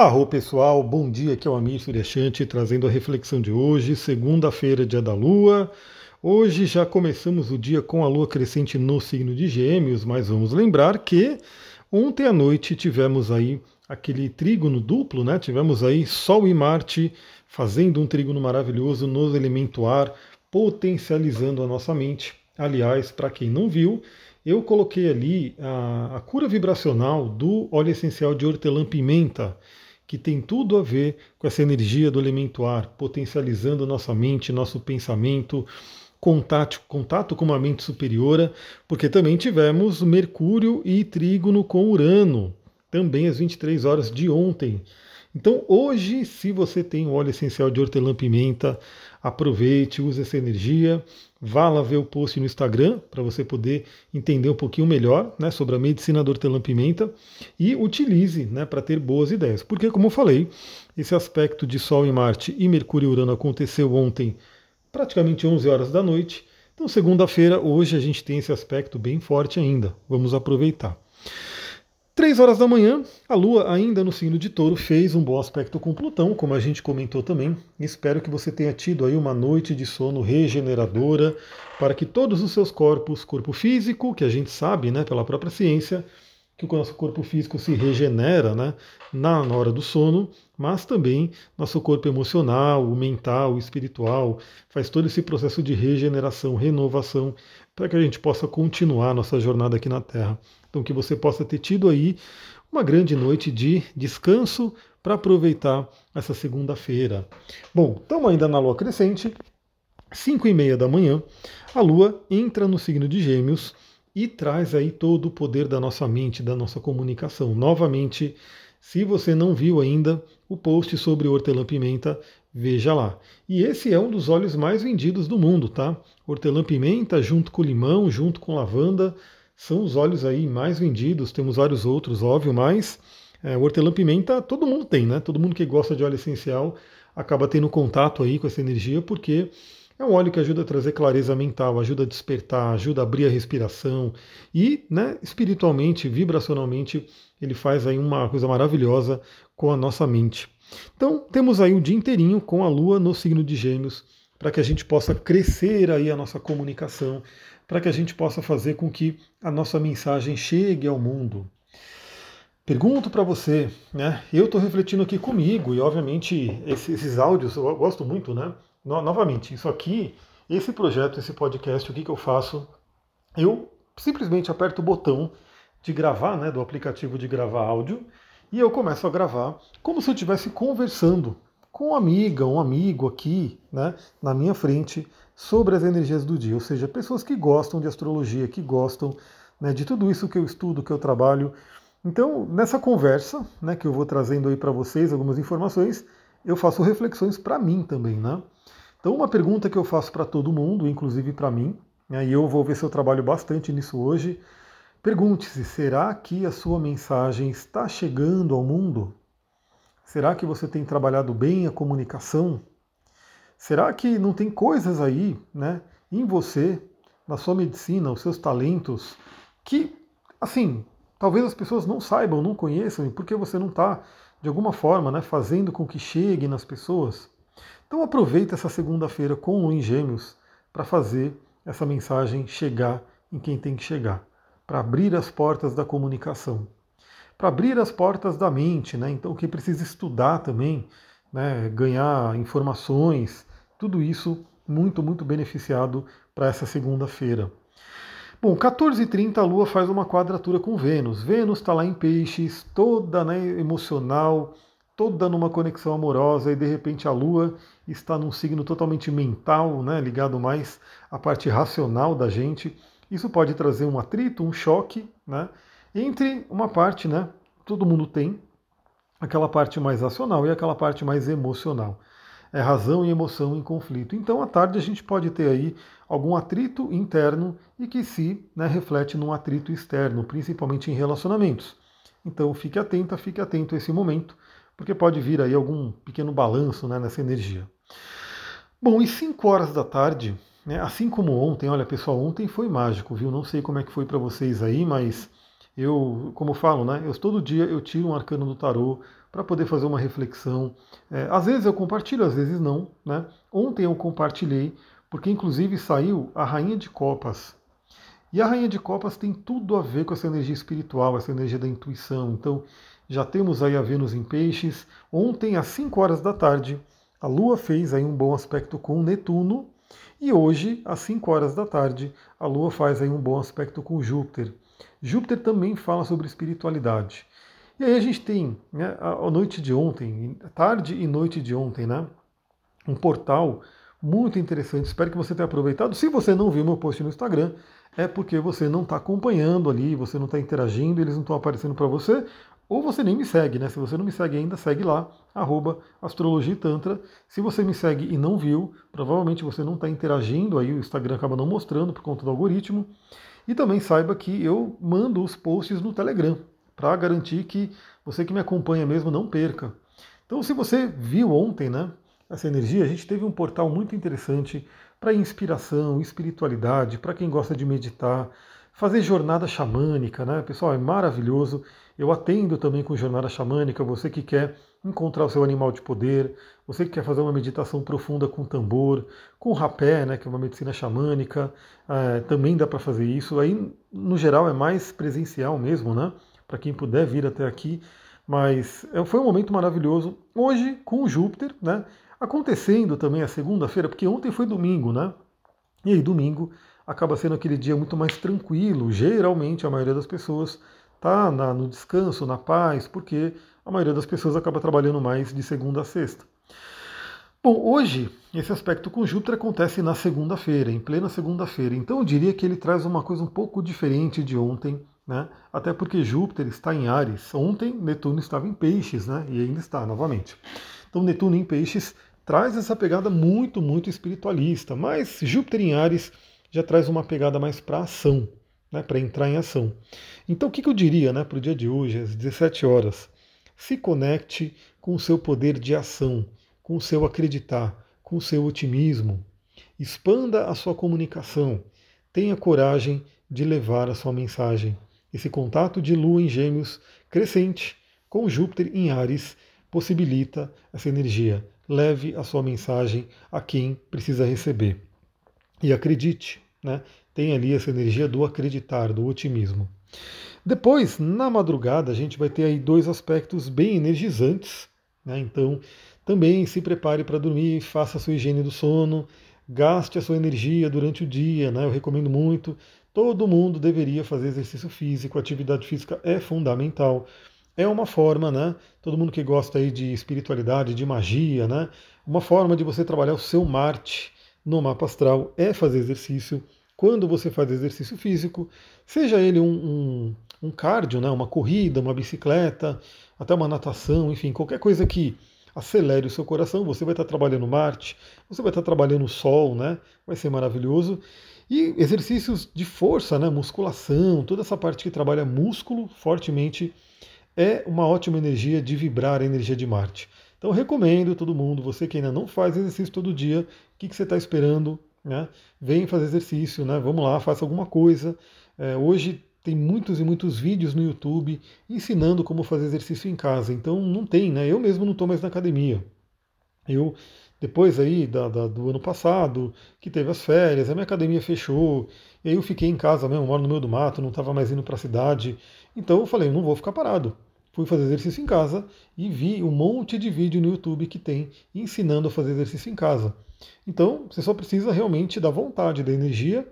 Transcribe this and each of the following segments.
Arro pessoal, bom dia, aqui é o Amir Suryashanti trazendo a reflexão de hoje, segunda-feira, dia da Lua. Hoje já começamos o dia com a Lua crescente no signo de Gêmeos, mas vamos lembrar que ontem à noite tivemos aí aquele trígono duplo, né? Tivemos aí Sol e Marte fazendo um trígono maravilhoso no elemento ar, potencializando a nossa mente. Aliás, para quem não viu, eu coloquei ali a, a cura vibracional do óleo essencial de hortelã-pimenta que tem tudo a ver com essa energia do elemento ar, potencializando nossa mente, nosso pensamento, contato, contato com uma mente superiora, porque também tivemos Mercúrio e Trígono com Urano, também às 23 horas de ontem. Então, hoje, se você tem óleo essencial de hortelã-pimenta, aproveite, use essa energia. Vá lá ver o post no Instagram para você poder entender um pouquinho melhor né, sobre a medicina do hortelã-pimenta e utilize né, para ter boas ideias. Porque, como eu falei, esse aspecto de Sol e Marte e Mercúrio e Urano aconteceu ontem, praticamente 11 horas da noite. Então, segunda-feira, hoje, a gente tem esse aspecto bem forte ainda. Vamos aproveitar. Três horas da manhã, a Lua, ainda no signo de touro, fez um bom aspecto com Plutão, como a gente comentou também. Espero que você tenha tido aí uma noite de sono regeneradora para que todos os seus corpos, corpo físico, que a gente sabe né, pela própria ciência, que o nosso corpo físico se regenera né, na, hora do sono, mas também nosso corpo emocional, o mental, o espiritual, faz todo esse processo de regeneração, renovação, para que a gente possa continuar nossa jornada aqui na Terra. Então, que você possa ter tido aí uma grande noite de descanso para aproveitar essa segunda-feira. Bom, estamos ainda na lua crescente, 5 e meia da manhã, a lua entra no signo de Gêmeos e traz aí todo o poder da nossa mente, da nossa comunicação. Novamente, se você não viu ainda o post sobre hortelã-pimenta, veja lá. E esse é um dos óleos mais vendidos do mundo, tá? Hortelã-pimenta junto com limão, junto com lavanda, são os óleos aí mais vendidos, temos vários outros, óbvio, mas é, hortelã-pimenta todo mundo tem, né? Todo mundo que gosta de óleo essencial acaba tendo contato aí com essa energia, porque é um óleo que ajuda a trazer clareza mental, ajuda a despertar, ajuda a abrir a respiração e, né, espiritualmente, vibracionalmente, ele faz aí uma coisa maravilhosa com a nossa mente. Então, temos aí o dia inteirinho com a Lua no signo de Gêmeos, para que a gente possa crescer aí a nossa comunicação, para que a gente possa fazer com que a nossa mensagem chegue ao mundo. Pergunto para você, né? Eu estou refletindo aqui comigo e, obviamente, esses, esses, áudios eu gosto muito, né? No, novamente, isso aqui, esse projeto, esse podcast, o que, que eu faço? Eu simplesmente aperto o botão de gravar, né? Do aplicativo de gravar áudio e eu começo a gravar como se eu estivesse conversando com uma amiga, um amigo aqui, né? Na minha frente, sobre as energias do dia, ou seja, pessoas que gostam de astrologia, que gostam né, de tudo isso que eu estudo, que eu trabalho. Então, nessa conversa, né, que eu vou trazendo aí para vocês algumas informações, eu faço reflexões para mim também, né? Então, uma pergunta que eu faço para todo mundo, inclusive para mim, né, e eu vou ver se eu trabalho bastante nisso hoje. Pergunte-se: será que a sua mensagem está chegando ao mundo? Será que você tem trabalhado bem a comunicação? Será que não tem coisas aí, né, em você, na sua medicina, os seus talentos, que, assim, talvez as pessoas não saibam, não conheçam, porque você não está, de alguma forma, né, fazendo com que chegue nas pessoas? Então aproveita essa segunda-feira com o Gêmeos para fazer essa mensagem chegar em quem tem que chegar, para abrir as portas da comunicação, para abrir as portas da mente, né? Então quem precisa estudar também, né, ganhar informações, tudo isso muito, muito beneficiado para essa segunda-feira. Bom, 14h30 a Lua faz uma quadratura com Vênus. Vênus está lá em peixes, toda né, emocional, toda numa conexão amorosa, e de repente a Lua está num signo totalmente mental, né, ligado mais à parte racional da gente. Isso pode trazer um atrito, um choque, né, entre uma parte, né, todo mundo tem, aquela parte mais racional e aquela parte mais emocional é razão e emoção em conflito. Então, à tarde, a gente pode ter aí algum atrito interno e que se né, reflete num atrito externo, principalmente em relacionamentos. Então, fique atenta, fique atento a esse momento, porque pode vir aí algum pequeno balanço né, nessa energia. Bom, e 5 horas da tarde, assim como ontem, olha pessoal, ontem foi mágico, viu? Não sei como é que foi para vocês aí, mas Eu, como eu falo, né? Eu todo dia eu tiro um arcano do tarô para poder fazer uma reflexão. É, às vezes eu compartilho, às vezes não, né? Ontem eu compartilhei, porque inclusive saiu a Rainha de Copas. E a Rainha de Copas tem tudo a ver com essa energia espiritual, essa energia da intuição. Então, já temos aí a Vênus em Peixes. Ontem, às 5 horas da tarde, a Lua fez aí um bom aspecto com Netuno. E hoje, às 5 horas da tarde, a Lua faz aí um bom aspecto com Júpiter. Júpiter também fala sobre espiritualidade. E aí a gente tem, né, a noite de ontem, tarde e noite de ontem, né, um portal muito interessante. Espero que você tenha aproveitado. Se você não viu meu post no Instagram, é porque você não está acompanhando ali, você não está interagindo, eles não estão aparecendo para você, ou você nem me segue, né? Se você não me segue ainda, segue lá, arroba Astrologia Tantra. Se você me segue e não viu, provavelmente você não está interagindo, aí o Instagram acaba não mostrando por conta do algoritmo. E também saiba que eu mando os posts no Telegram, para garantir que você que me acompanha mesmo não perca. Então, se você viu ontem, né, essa energia, a gente teve um portal muito interessante para inspiração, espiritualidade, para quem gosta de meditar, fazer jornada xamânica, né? Pessoal, é maravilhoso. Eu atendo também com jornada xamânica, você que quer encontrar o seu animal de poder, você que quer fazer uma meditação profunda com tambor, com rapé, né, que é uma medicina xamânica, é, também dá para fazer isso. Aí, no geral, é mais presencial mesmo, né? Para quem puder vir até aqui. Mas é, foi um momento maravilhoso. Hoje, com Júpiter, né? Acontecendo também a segunda-feira, porque ontem foi domingo, né? E aí, domingo acaba sendo aquele dia muito mais tranquilo. Geralmente, a maioria das pessoas está no descanso, na paz, porque a maioria das pessoas acaba trabalhando mais de segunda a sexta. Bom, hoje esse aspecto com Júpiter acontece na segunda-feira, em plena segunda-feira. Então eu diria que ele traz uma coisa um pouco diferente de ontem, né? Até porque Júpiter está em Ares. Ontem Netuno estava em Peixes, né? E ainda está novamente. Então Netuno em Peixes traz essa pegada muito, muito espiritualista, mas Júpiter em Ares já traz uma pegada mais para ação, né? Para entrar em ação. Então o que, que eu diria, né? Para o dia de hoje, às 17 horas? Se conecte com o seu poder de ação, com o seu acreditar, com o seu otimismo. Expanda a sua comunicação. Tenha coragem de levar a sua mensagem. Esse contato de Lua em Gêmeos crescente com Júpiter em Ares possibilita essa energia. Leve a sua mensagem a quem precisa receber. E acredite, né? tem ali essa energia do acreditar, do otimismo. Depois, na madrugada, a gente vai ter aí dois aspectos bem energizantes. Né? Então, também se prepare para dormir, faça a sua higiene do sono, gaste a sua energia durante o dia. Né? Eu recomendo muito. Todo mundo deveria fazer exercício físico, atividade física é fundamental. É uma forma, né? Todo mundo que gosta aí de espiritualidade, de magia, né? Uma forma de você trabalhar o seu Marte no mapa astral é fazer exercício. Quando você faz exercício físico, seja ele um, um um cardio, né, uma corrida, uma bicicleta, até uma natação, enfim, qualquer coisa que acelere o seu coração, você vai estar trabalhando Marte, você vai estar trabalhando o Sol, né? Vai ser maravilhoso. E exercícios de força, né? Musculação, toda essa parte que trabalha músculo fortemente é uma ótima energia de vibrar a energia de Marte. Então recomendo todo mundo, você que ainda não faz exercício todo dia, o que, que você está esperando? Né? Vem fazer exercício, né? Vamos lá, faça alguma coisa. É, hoje tem muitos e muitos vídeos no YouTube ensinando como fazer exercício em casa. Então não tem, né? Eu mesmo não estou mais na academia. Eu, depois aí da, da, do ano passado, que teve as férias, a minha academia fechou, e aí eu fiquei em casa mesmo, moro no meio do mato, não estava mais indo para a cidade. Então eu falei, não vou ficar parado. Fui fazer exercício em casa e vi um monte de vídeo no YouTube que tem ensinando a fazer exercício em casa. Então você só precisa realmente da vontade, da energia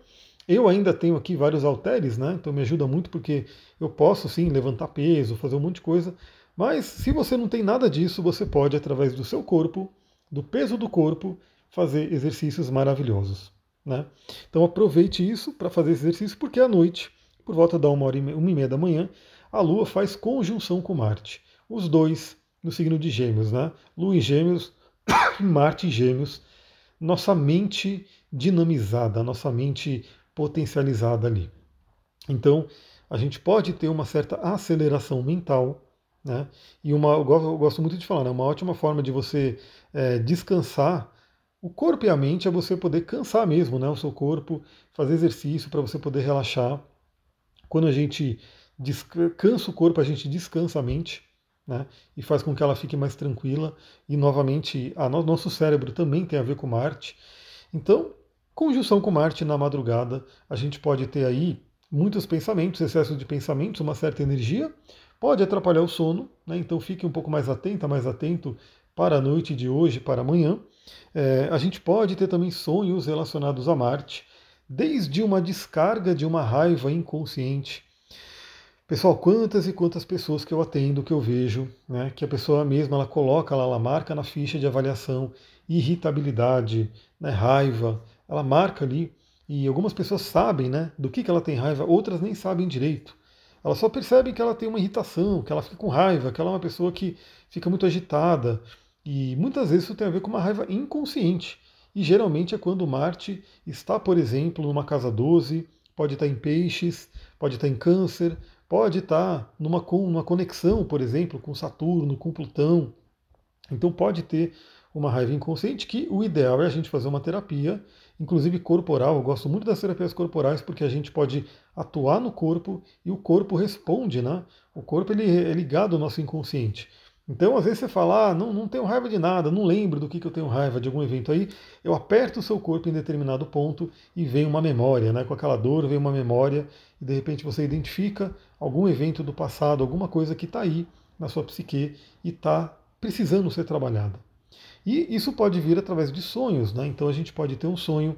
eu ainda tenho aqui vários halteres, né? Então me ajuda muito porque eu posso sim levantar peso, fazer um monte de coisa. Mas se você não tem nada disso, você pode, através do seu corpo, do peso do corpo, fazer exercícios maravilhosos. Né? Então aproveite isso para fazer esse exercício, porque à noite, por volta da uma hora e meia, e meia da manhã, a Lua faz conjunção com Marte. Os dois no signo de Gêmeos, né? Lua em Gêmeos, Marte em Gêmeos. Nossa mente dinamizada, nossa mente potencializada ali. Então, a gente pode ter uma certa aceleração mental, né? E uma, eu gosto, eu gosto muito de falar, né? uma ótima forma de você é, descansar o corpo e a mente é você poder cansar mesmo, né? O seu corpo, fazer exercício para você poder relaxar. Quando a gente cansa o corpo, a gente descansa a mente, né? E faz com que ela fique mais tranquila. E novamente, a no, nosso cérebro também tem a ver com Marte. Então, conjunção com Marte na madrugada, a gente pode ter aí muitos pensamentos, excesso de pensamentos, uma certa energia, pode atrapalhar o sono, né? então fique um pouco mais atenta, mais atento para a noite de hoje, para amanhã. É, a gente pode ter também sonhos relacionados a Marte, desde uma descarga de uma raiva inconsciente. Pessoal, quantas e quantas pessoas que eu atendo, que eu vejo, né, que a pessoa mesma ela coloca lá, ela marca na ficha de avaliação irritabilidade, né, raiva, ela marca ali e algumas pessoas sabem né, do que, que ela tem raiva, outras nem sabem direito. Elas só percebem que ela tem uma irritação, que ela fica com raiva, que ela é uma pessoa que fica muito agitada. E muitas vezes isso tem a ver com uma raiva inconsciente. E geralmente é quando Marte está, por exemplo, numa casa 12, pode estar em peixes, pode estar em câncer, pode estar numa, numa conexão, por exemplo, com Saturno, com Plutão. Então pode ter uma raiva inconsciente que o ideal é a gente fazer uma terapia, inclusive corporal. Eu gosto muito das terapias corporais porque a gente pode atuar no corpo e o corpo responde, né? O corpo ele é ligado ao nosso inconsciente. Então, às vezes você fala, ah, não, não tenho raiva de nada, não lembro do que, que eu tenho raiva de algum evento aí. Eu aperto o seu corpo em determinado ponto e vem uma memória, né? Com aquela dor vem uma memória e de repente você identifica algum evento do passado, alguma coisa que está aí na sua psique e está precisando ser trabalhada. E isso pode vir através de sonhos, né? Então a gente pode ter um sonho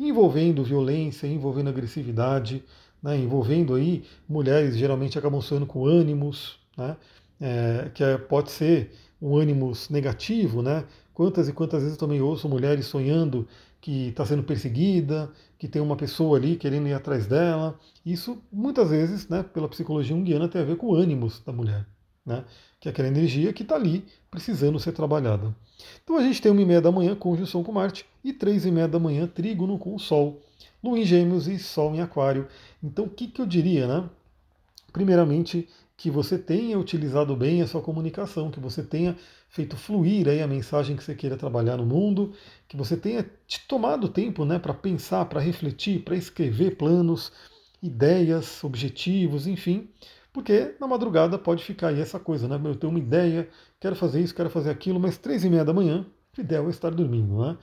envolvendo violência, envolvendo agressividade, né? envolvendo aí mulheres geralmente acabam sonhando com ânimos, né? É, que é, pode ser um ânimos negativo, né? Quantas e quantas vezes eu também ouço mulheres sonhando que está sendo perseguida, que tem uma pessoa ali querendo ir atrás dela. Isso muitas vezes, né, pela psicologia junguiana, tem a ver com o ânimos da mulher, né? Que é aquela energia que está ali precisando ser trabalhada. Então a gente tem uma e meia da manhã conjunção com Marte e três e meia da manhã trígono com o Sol. Lua em Gêmeos e Sol em Aquário. Então o que, que eu diria, né? Primeiramente, que você tenha utilizado bem a sua comunicação, que você tenha feito fluir aí a mensagem que você queira trabalhar no mundo, que você tenha te tomado tempo né, para pensar, para refletir, para escrever planos, ideias, objetivos, enfim, porque na madrugada pode ficar aí essa coisa, né? Eu tenho uma ideia, quero fazer isso, quero fazer aquilo, mas três e meia da manhã, o ideal é estar dormindo, né?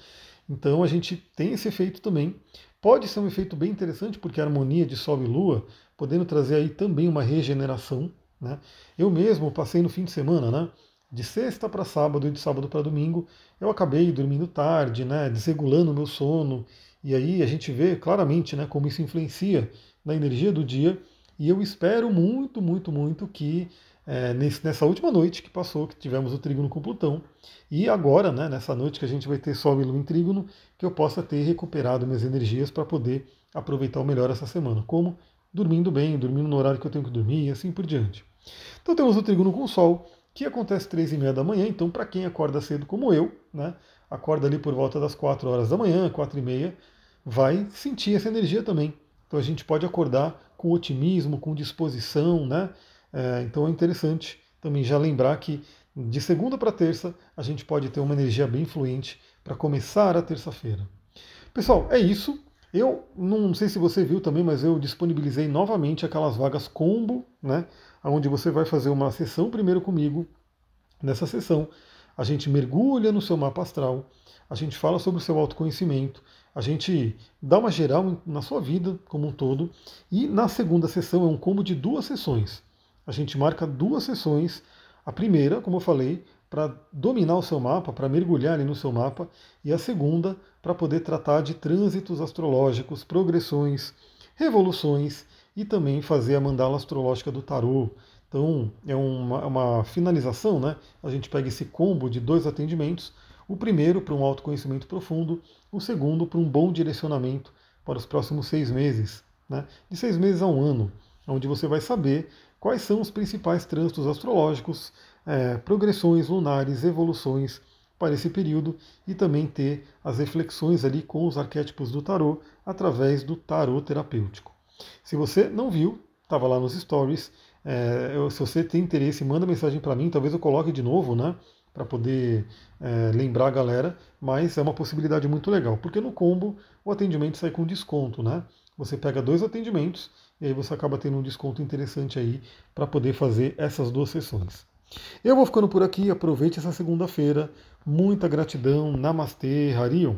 Então a gente tem esse efeito também. Pode ser um efeito bem interessante, porque a harmonia de Sol e Lua, podendo trazer aí também uma regeneração, né? Eu mesmo passei no fim de semana, né? de sexta para sábado e de sábado para domingo, eu acabei dormindo tarde, né, desregulando o meu sono, e aí a gente vê claramente né, como isso influencia na energia do dia, e eu espero muito, muito, muito que é, nessa última noite que passou, que tivemos o trígono com Plutão, e agora, né, nessa noite que a gente vai ter Sol e Lua em trígono, que eu possa ter recuperado minhas energias para poder aproveitar o melhor essa semana. Como? Dormindo bem, dormindo no horário que eu tenho que dormir e assim por diante. Então temos o trígono com o Sol, que acontece três e meia da manhã, então para quem acorda cedo como eu, né, acorda ali por volta das 4 horas da manhã, 4 e meia, vai sentir essa energia também. Então a gente pode acordar com otimismo, com disposição, né? É, então é interessante também já lembrar que de segunda para terça a gente pode ter uma energia bem fluente para começar a terça-feira. Pessoal, é isso. Eu não sei se você viu também, mas eu disponibilizei novamente aquelas vagas combo, né? onde você vai fazer uma sessão primeiro comigo. Nessa sessão, a gente mergulha no seu mapa astral, a gente fala sobre o seu autoconhecimento, a gente dá uma geral na sua vida como um todo, e na segunda sessão é um combo de duas sessões. A gente marca duas sessões. A primeira, como eu falei, para dominar o seu mapa, para mergulhar ali no seu mapa, e a segunda para poder tratar de trânsitos astrológicos, progressões, revoluções e também fazer a mandala astrológica do tarô. Então é uma, uma finalização, né? A gente pega esse combo de dois atendimentos, o primeiro para um autoconhecimento profundo, o segundo para um bom direcionamento para os próximos seis meses, né? de seis meses a um ano, onde você vai saber quais são os principais trânsitos astrológicos, é, progressões lunares, evoluções para esse período e também ter as reflexões ali com os arquétipos do tarô através do tarô terapêutico. Se você não viu, estava lá nos stories. É, eu, se você tem interesse, manda mensagem para mim. Talvez eu coloque de novo, né? Para poder é, lembrar a galera. Mas é uma possibilidade muito legal, porque no combo o atendimento sai com desconto, né? Você pega dois atendimentos e aí você acaba tendo um desconto interessante aí para poder fazer essas duas sessões. Eu vou ficando por aqui, aproveite essa segunda-feira. Muita gratidão, Namastê, Harion.